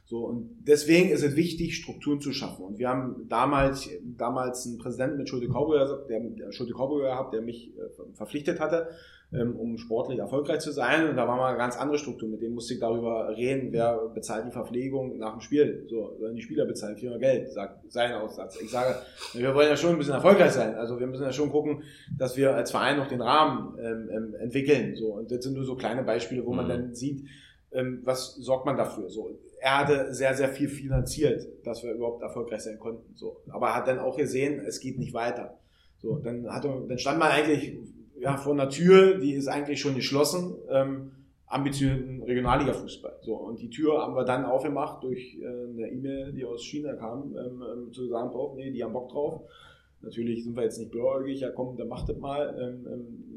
So, und deswegen ist es wichtig, Strukturen zu schaffen. Und wir haben damals, damals einen Präsidenten mit Schulte Kauburger, der, der Schulte Kauburger gehabt, der mich äh, verpflichtet hatte, ähm, um sportlich erfolgreich zu sein. Und da war mal eine ganz andere Struktur. Mit dem musste ich darüber reden, wer bezahlt die Verpflegung nach dem Spiel. So, sollen die Spieler bezahlen, wir Geld, sagt sein Aussatz. Ich sage, wir wollen ja schon ein bisschen erfolgreich sein. Also wir müssen ja schon gucken, dass wir als Verein noch den Rahmen ähm, ähm entwickeln. So, und das sind nur so kleine Beispiele, wo man mhm. dann sieht, ähm, was sorgt man dafür? So, er hatte sehr, sehr viel finanziert, dass wir überhaupt erfolgreich sein konnten. So, aber hat dann auch gesehen, es geht nicht weiter. So, dann, hat, dann stand man eigentlich ja, vor einer Tür, die ist eigentlich schon geschlossen. Ähm, ambitionierten Regionalliga-Fußball. So, und die Tür haben wir dann aufgemacht durch äh, eine E-Mail, die aus China kam, ähm, ähm, zu sagen, oh, nee, die haben Bock drauf. Natürlich sind wir jetzt nicht blauäugig, ja komm, dann macht das mal. Ähm,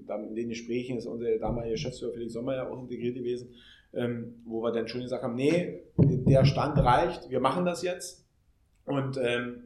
ähm, in den Gesprächen ist unser damaliger Geschäftsführer Felix Sommer ja auch integriert gewesen, ähm, wo wir dann schon gesagt haben, nee, der Stand reicht, wir machen das jetzt. Und ähm,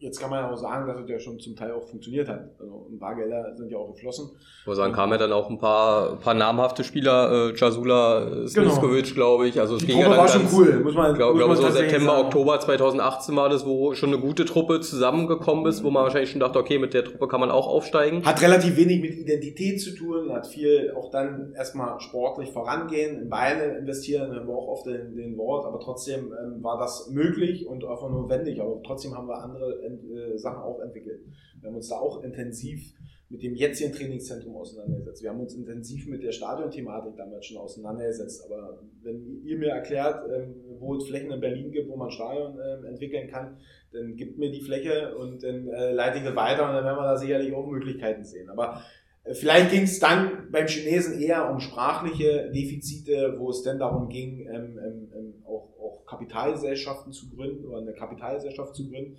jetzt kann man ja auch sagen, dass es ja schon zum Teil auch funktioniert hat. Also ein paar Gelder sind ja auch geflossen. Muss sagen, kamen ja dann auch ein paar, paar namhafte Spieler, äh, Jasula, Sliskovic, genau. glaube ich. Also es die ging Truppe ja war schon cool, muss man glaub, glaube, so September, sagen. Oktober 2018 war das, wo schon eine gute Truppe zusammengekommen ist, wo man wahrscheinlich schon dachte, okay, mit der Truppe kann man auch aufsteigen. Hat relativ wenig mit Identität zu tun, hat viel auch dann erstmal sportlich vorangehen, in Beine investieren, haben wir auch oft den, den Wort, aber trotzdem ähm, war das möglich und einfach notwendig. Aber trotzdem haben wir andere äh, Sachen auch entwickelt. Wir haben uns da auch intensiv mit dem jetzigen Trainingszentrum auseinandergesetzt. Wir haben uns intensiv mit der Stadionthematik damals schon auseinandergesetzt. Aber wenn ihr mir erklärt, ähm, wo es Flächen in Berlin gibt, wo man Stadion ähm, entwickeln kann, dann gibt mir die Fläche und dann äh, leite ich das weiter und dann werden wir da sicherlich auch Möglichkeiten sehen. Aber äh, Vielleicht ging es dann beim Chinesen eher um sprachliche Defizite, wo es dann darum ging, ähm, ähm, ähm auch, auch Kapitalgesellschaften zu gründen oder eine Kapitalgesellschaft zu gründen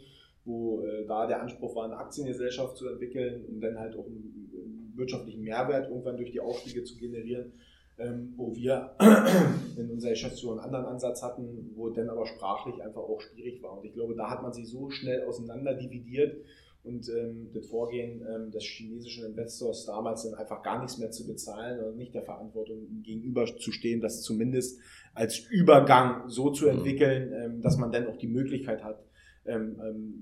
wo äh, da der Anspruch war, eine Aktiengesellschaft zu entwickeln, um dann halt auch einen, einen wirtschaftlichen Mehrwert irgendwann durch die Aufstiege zu generieren, ähm, wo wir <clears throat> in unserer Geschäftsführung einen anderen Ansatz hatten, wo dann aber sprachlich einfach auch schwierig war. Und ich glaube, da hat man sich so schnell auseinander dividiert und ähm, das Vorgehen ähm, des chinesischen Investors damals dann einfach gar nichts mehr zu bezahlen und nicht der Verantwortung gegenüberzustehen, das zumindest als Übergang so zu mhm. entwickeln, ähm, dass man dann auch die Möglichkeit hat,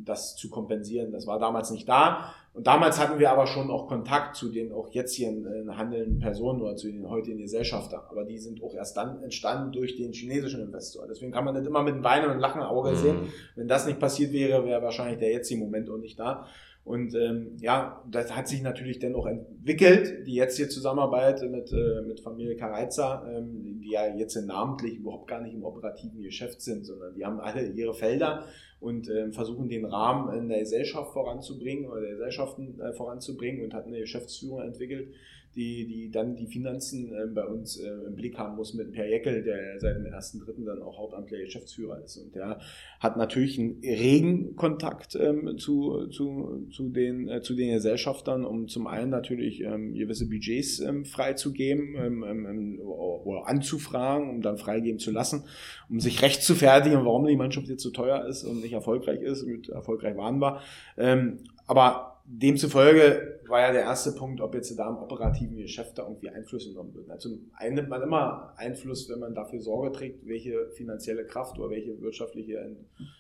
das zu kompensieren. Das war damals nicht da. Und damals hatten wir aber schon auch Kontakt zu den auch jetzt hier äh, handelnden Personen oder zu den heutigen Gesellschaftern. Aber die sind auch erst dann entstanden durch den chinesischen Investor. Deswegen kann man das immer mit einem Weinen und Lachen Auge sehen. Mhm. Wenn das nicht passiert wäre, wäre wahrscheinlich der jetzige Moment auch nicht da. Und ähm, ja, das hat sich natürlich dann auch entwickelt, die jetzige Zusammenarbeit mit, äh, mit Familie Kareiza, ähm, die ja jetzt namentlich überhaupt gar nicht im operativen Geschäft sind, sondern die haben alle ihre Felder und äh, versuchen den Rahmen in der Gesellschaft voranzubringen oder der Gesellschaften äh, voranzubringen und hat eine Geschäftsführung entwickelt, die, die dann die Finanzen äh, bei uns äh, im Blick haben muss mit Per Jeckel, der seit dem ersten Dritten dann auch hauptamtlicher Geschäftsführer ist. Und der hat natürlich einen regen Kontakt ähm, zu, zu, zu, den, äh, zu den Gesellschaftern, um zum einen natürlich ähm, gewisse Budgets ähm, freizugeben ähm, ähm, ähm oder anzufragen, um dann freigeben zu lassen, um sich recht zu fertigen, warum die Mannschaft jetzt so teuer ist und nicht erfolgreich ist. Mit erfolgreich waren wir. Ähm, aber demzufolge war ja der erste Punkt, ob jetzt da im operativen Geschäft da irgendwie Einfluss genommen wird. Also einen nimmt man immer Einfluss, wenn man dafür Sorge trägt, welche finanzielle Kraft oder welche wirtschaftliche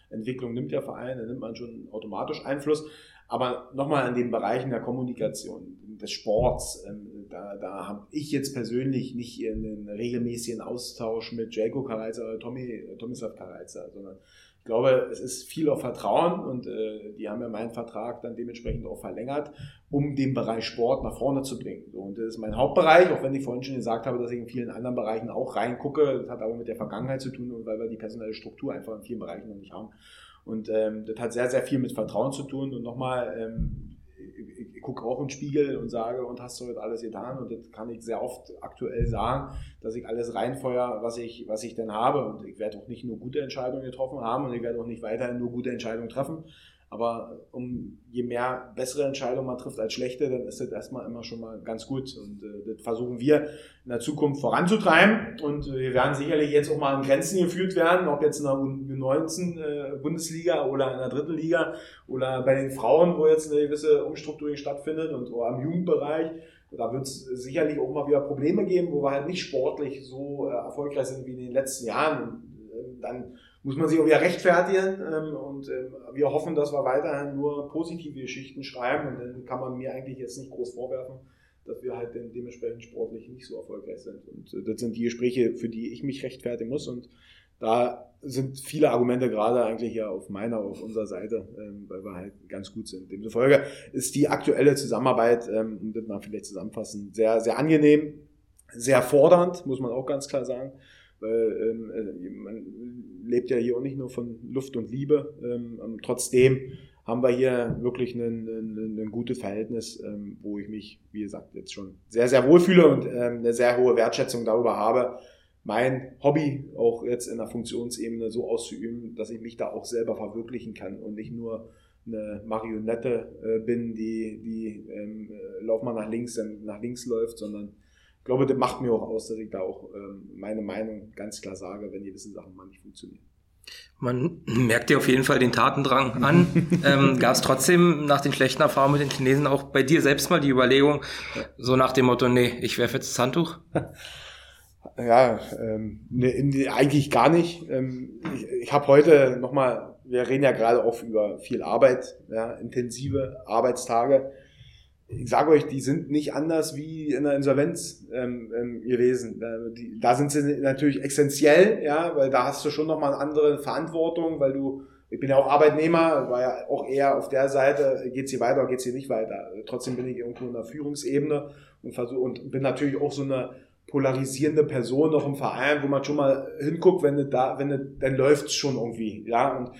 Entwicklung nimmt der Verein, dann nimmt man schon automatisch Einfluss. Aber nochmal an den Bereichen der Kommunikation, des Sports, ähm, da, da habe ich jetzt persönlich nicht einen regelmäßigen Austausch mit Jaco Kareizer oder Tommy, Tomislav Kareizer, sondern glaube, es ist viel auf Vertrauen und äh, die haben ja meinen Vertrag dann dementsprechend auch verlängert, um den Bereich Sport nach vorne zu bringen. So, und das ist mein Hauptbereich, auch wenn ich vorhin schon gesagt habe, dass ich in vielen anderen Bereichen auch reingucke. Das hat aber mit der Vergangenheit zu tun und weil wir die personelle Struktur einfach in vielen Bereichen noch nicht haben. Und ähm, das hat sehr, sehr viel mit Vertrauen zu tun. Und nochmal, ähm, gucke auch in den Spiegel und sage, und hast du jetzt alles getan? Und das kann ich sehr oft aktuell sagen, dass ich alles reinfeuer, was ich, was ich denn habe. Und ich werde auch nicht nur gute Entscheidungen getroffen haben und ich werde auch nicht weiterhin nur gute Entscheidungen treffen. Aber um je mehr bessere Entscheidungen man trifft als schlechte, dann ist das erstmal immer schon mal ganz gut. Und äh, das versuchen wir in der Zukunft voranzutreiben. Und äh, wir werden sicherlich jetzt auch mal an Grenzen geführt werden, ob jetzt in der U19 äh, Bundesliga oder in der dritten Liga oder bei den Frauen, wo jetzt eine gewisse Umstrukturierung stattfindet und oder am Jugendbereich. Da wird es sicherlich auch mal wieder Probleme geben, wo wir halt nicht sportlich so äh, erfolgreich sind wie in den letzten Jahren. Und, äh, dann muss man sich auch wieder rechtfertigen ähm, und ähm, wir hoffen, dass wir weiterhin nur positive Geschichten schreiben und dann kann man mir eigentlich jetzt nicht groß vorwerfen, dass wir halt dementsprechend sportlich nicht so erfolgreich sind. Und äh, das sind die Gespräche, für die ich mich rechtfertigen muss und da sind viele Argumente gerade eigentlich ja auf meiner, auf unserer Seite, ähm, weil wir halt ganz gut sind. Demzufolge ist die aktuelle Zusammenarbeit, ähm, um das mal vielleicht zusammenfassen, sehr, sehr angenehm, sehr fordernd, muss man auch ganz klar sagen weil ähm, äh, man lebt ja hier auch nicht nur von Luft und Liebe. Ähm, trotzdem haben wir hier wirklich ein, gutes Verhältnis, ähm, wo ich mich, wie gesagt, jetzt schon sehr, sehr wohl fühle und ähm, eine sehr hohe Wertschätzung darüber habe, mein Hobby auch jetzt in der Funktionsebene so auszuüben, dass ich mich da auch selber verwirklichen kann und nicht nur eine Marionette äh, bin, die, die ähm, äh, lauf mal nach links, dann nach links läuft, sondern glaube, das macht mir auch aus, dass ich da auch ähm, meine Meinung ganz klar sage, wenn gewisse Sachen mal nicht funktionieren. Man <laughs> merkt dir auf jeden Fall den Tatendrang an. <laughs> ähm, Gab es trotzdem nach den schlechten Erfahrungen mit den Chinesen auch bei dir selbst mal die Überlegung, so nach dem Motto, nee, ich werfe jetzt das Handtuch? <laughs> Ja, ähm, nee, eigentlich gar nicht. Ähm, ich ich habe heute nochmal, wir reden ja gerade auch über viel Arbeit, ja, intensive Arbeitstage ich sage euch, die sind nicht anders wie in der Insolvenz ähm, ähm, gewesen. Äh, da sind sie natürlich essentiell, ja, weil da hast du schon nochmal eine andere Verantwortung, weil du, ich bin ja auch Arbeitnehmer, war ja auch eher auf der Seite, geht's hier weiter oder geht's hier nicht weiter. Trotzdem bin ich irgendwo in der Führungsebene und versuche und bin natürlich auch so eine polarisierende Person noch im Verein, wo man schon mal hinguckt, wenn du da, wenn du, dann läuft's schon irgendwie, ja. Und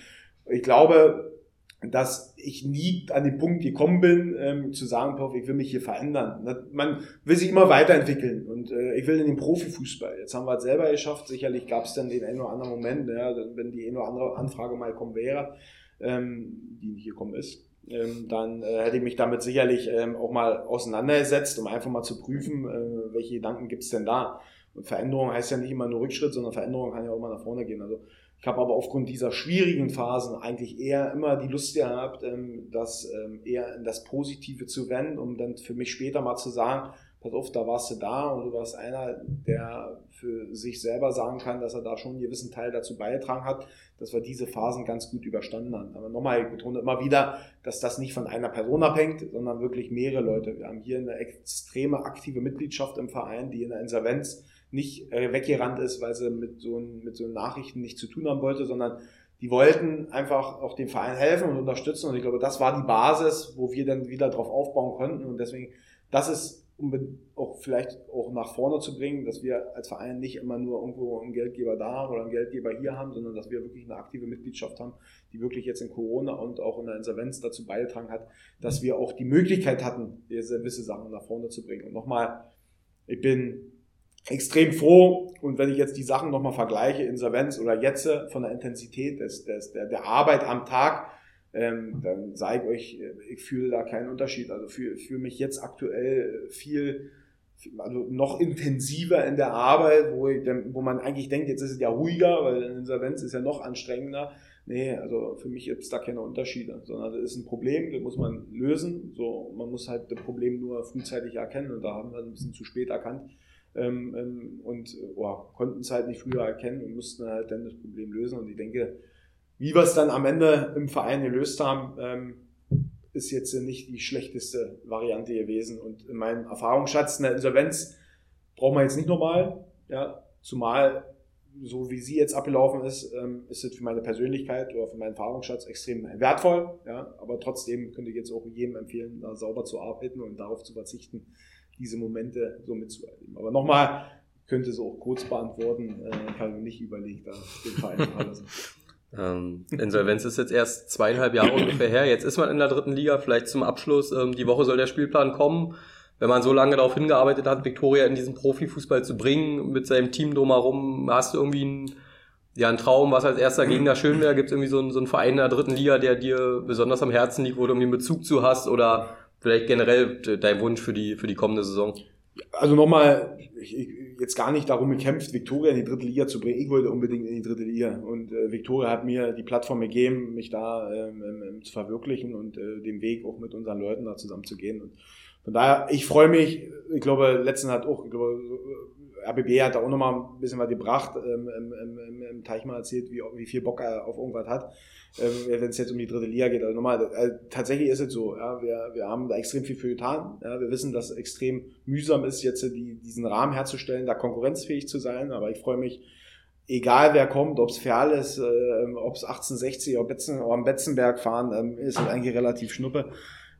ich glaube, dass ich nie an den Punkt gekommen bin, ähm, zu sagen, ich will mich hier verändern. Man will sich immer weiterentwickellen und äh, ich will in den Profifußball. Jetzt haben wir es selber geschafft. Sicherlich gab es dann den einen oder anderen Moment, ja, wenn die eine oder andere Anfrage mal kommen wäre, ähm, die nicht gekommen ist. Ähm, dann äh, hätte ich mich damit sicherlich ähm, auch mal auseinandergesetzt, um einfach mal zu prüfen, äh, welche Gedanken gibt es denn da. Und Veränderung heißt ja nicht immer nur Rückschritt, sondern Veränderung kann ja auch mal nach vorne gehen. Also ich habe aber aufgrund dieser schwierigen Phasen eigentlich eher immer die Lust gehabt, ähm, das ähm, eher in das Positive zu wenden, um dann für mich später mal zu sagen, pass auf, da warst du da und du warst einer, der für sich selber sagen kann, dass er da schon einen gewissen Teil dazu beigetragen hat, dass wir diese Phasen ganz gut überstanden haben. Aber nochmal, ich betone immer wieder, dass das nicht von einer Person abhängt, sondern wirklich mehrere Leute. Wir haben hier eine extreme aktive Mitgliedschaft im Verein, die in der Insolvenz nicht äh, weggerannt ist, weil sie mit so, mit so Nachrichten nichts zu tun haben wollte, sondern die wollten einfach auch dem Verein helfen und unterstützen. Und ich glaube, das war die Basis, wo wir dann wieder drauf aufbauen konnten. Und deswegen, das ist, um auch vielleicht auch nach vorne zu bringen, dass wir als Verein nicht immer nur irgendwo einen Geldgeber da oder einen Geldgeber hier haben, sondern dass wir wirklich eine aktive Mitgliedschaft haben, die wirklich jetzt in Corona und auch in der Insolvenz dazu beigetragen hat, dass wir auch die Möglichkeit hatten, gewisse Sachen nach vorne zu bringen. Und nochmal, ich bin extrem froh. Und wenn ich jetzt die Sachen nochmal vergleiche, Insolvenz oder jetzt äh, von der Intensität des, des, der, der Arbeit am Tag, ähm, dann sage ich euch, äh, ich fühle da keinen Unterschied. Also fühle fühl mich jetzt aktuell viel, also noch intensiver in der Arbeit, wo, ich, wo man eigentlich denkt, jetzt ist es ja ruhiger, weil Insolvenz ist ja noch anstrengender. Nee, also für mich gibt es da keine Unterschiede, sondern das ist ein Problem, das muss man lösen. So, man muss halt das Problem nur frühzeitig erkennen und da haben wir ein bisschen zu spät erkannt und oh, konnten es halt nicht früher erkennen und mussten halt dann das Problem lösen. Und ich denke, wie wir es dann am Ende im Verein gelöst haben, ähm, ist jetzt nicht die schlechteste Variante gewesen. Und in meinem Erfahrungsschatz in der Insolvenz brauchen wir jetzt nicht nochmal. Ja, zumal so wie sie jetzt abgelaufen ist, ähm, ist es für meine Persönlichkeit oder für meinen Erfahrungsschatz extrem wertvoll. Ja, aber trotzdem könnte ich jetzt auch jedem empfehlen, da sauber zu arbeiten und darauf zu verzichten, diese Momente so mitzuerleben. Aber nochmal, könnte es auch kurz beantworten, äh, habe nicht überlegt, da den Verein verlassen. <laughs> Ähm, Insolvenz ist jetzt erst zweieinhalb Jahre ungefähr her. Jetzt ist man in der dritten Liga, vielleicht zum Abschluss. Ähm, die Woche soll der Spielplan kommen. Wenn man so lange darauf hingearbeitet hat, Viktoria in diesen Profifußball zu bringen, mit seinem Team drumherum, hast du irgendwie einen, ja, einen Traum, was als erster Gegner schön wäre? Gibt es irgendwie so einen, so einen Verein in der dritten Liga, der dir besonders am Herzen liegt, wo du irgendwie einen Bezug zu hast oder vielleicht generell dein Wunsch für die, für die kommende Saison? Also nochmal, ich, ich, jetzt gar nicht darum gekämpft, Viktoria in die dritte Liga zu bringen. Ich wollte unbedingt in die dritte Liga. Und äh, Viktoria hat mir die Plattform gegeben, mich da ähm, ähm, zu verwirklichen und äh, den Weg auch mit unseren Leuten da zusammen zu gehen. Und von daher, ich freue mich, ich glaube, letzten hat auch, ich glaube, RBB hat da auch nochmal ein bisschen was gebracht, ähm, im, im, im Teich mal erzählt, wie, wie viel Bock er auf irgendwas hat äh, wenn es jetzt um die dritte Liga geht. Also nochmal, äh, tatsächlich ist es so, ja, wir, wir haben da extrem viel für getan. Ja, wir wissen, dass es extrem mühsam ist, jetzt die, diesen Rahmen herzustellen, da konkurrenzfähig zu sein. Aber ich freue mich, egal wer kommt, ob es Ferl ist, äh, ob es 1860 oder, Betzen, oder am Betzenberg fahren, ähm, ist es eigentlich relativ schnuppe.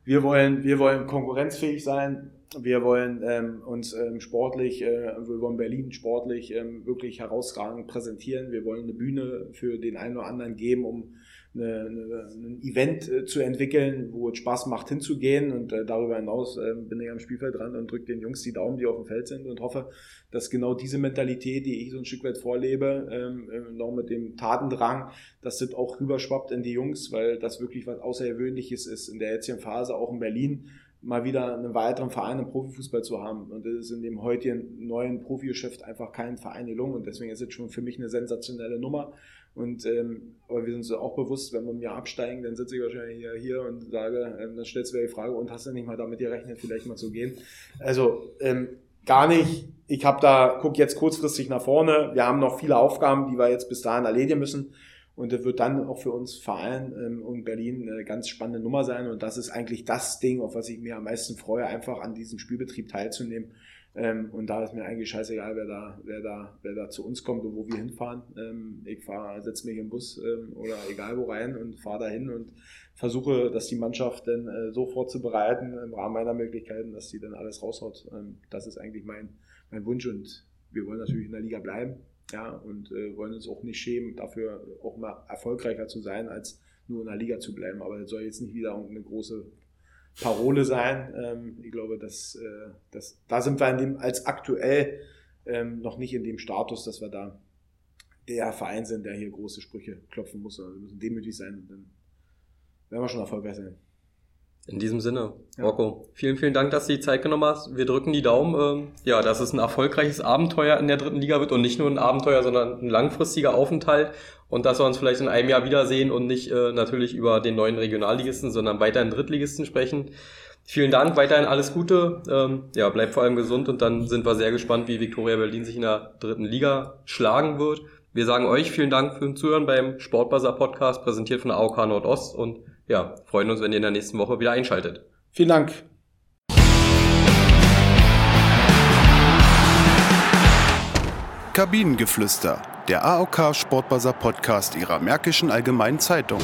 Wir wollen, wir wollen konkurrenzfähig sein wir wollen ähm, uns ähm, sportlich, äh, wir wollen Berlin sportlich ähm, wirklich herausragend präsentieren. Wir wollen eine Bühne für den einen oder anderen geben, um eine, eine, ein Event äh, zu entwickeln, wo es Spaß macht hinzugehen. Und äh, darüber hinaus äh, bin ich am Spielfeld dran und drücke den Jungs die Daumen, die auf dem Feld sind und hoffe, dass genau diese Mentalität, die ich so ein Stück weit vorlebe, ähm, äh, noch mit dem Tatendrang, dass das auch rüberschwappt in die Jungs, weil das wirklich was Außergewöhnliches ist in der jetzigen Phase, auch in Berlin mal wieder einen weiteren Verein im Profifußball zu haben. Und das ist in dem heutigen neuen Profigeschäft einfach kein Verein gelungen. Und deswegen ist es schon für mich eine sensationelle Nummer. Und ähm, aber wir sind uns auch bewusst, wenn wir im Jahr absteigen, dann sitze ich wahrscheinlich hier, hier und sage, ähm, dann stellst du mir die Frage, und hast du nicht mal damit gerechnet, vielleicht mal zu gehen? Also ähm, gar nicht. Ich habe da, guck jetzt kurzfristig nach vorne. Wir haben noch viele Aufgaben, die wir jetzt bis dahin erledigen müssen. Und das wird dann auch für uns Verein ähm, und Berlin eine ganz spannende Nummer sein. Und das ist eigentlich das Ding, auf was ich mir am meisten freue, einfach an diesem Spielbetrieb teilzunehmen ähm, und da ist mir eigentlich scheißegal, wer da, wer da, wer da zu uns kommt und wo wir hinfahren. Ähm, ich fahre, setze mich im Bus ähm, oder egal wo rein und fahre dahin und versuche, dass die Mannschaft dann äh, so vorzubereiten im Rahmen meiner Möglichkeiten, dass die dann alles raushaut. Ähm, das ist eigentlich mein, mein Wunsch und wir wollen natürlich in der Liga bleiben. Ja, und äh, wollen uns auch nicht schämen, dafür auch mal erfolgreicher zu sein, als nur in der Liga zu bleiben. Aber das soll jetzt nicht wieder eine große Parole sein. Ähm, ich glaube, dass, äh, dass da sind wir in dem, als aktuell ähm, noch nicht in dem Status, dass wir da der Verein sind, der hier große Sprüche klopfen muss. Also wir müssen demütig sein und dann werden wir schon erfolgreich sein. In diesem Sinne, ja. Rocco, vielen, vielen Dank, dass du die Zeit genommen hast. Wir drücken die Daumen, ähm, ja, dass es ein erfolgreiches Abenteuer in der dritten Liga wird und nicht nur ein Abenteuer, sondern ein langfristiger Aufenthalt und dass wir uns vielleicht in einem Jahr wiedersehen und nicht äh, natürlich über den neuen Regionalligisten, sondern weiterhin Drittligisten sprechen. Vielen Dank, weiterhin alles Gute. Ähm, ja, bleibt vor allem gesund und dann sind wir sehr gespannt, wie Viktoria Berlin sich in der dritten Liga schlagen wird. Wir sagen euch vielen Dank für den Zuhören beim Sportbuzzer Podcast, präsentiert von der AOK Nordost und ja, freuen uns, wenn ihr in der nächsten Woche wieder einschaltet. Vielen Dank. Kabinengeflüster, der AOK Sportbuzzer Podcast ihrer Märkischen Allgemeinen Zeitung.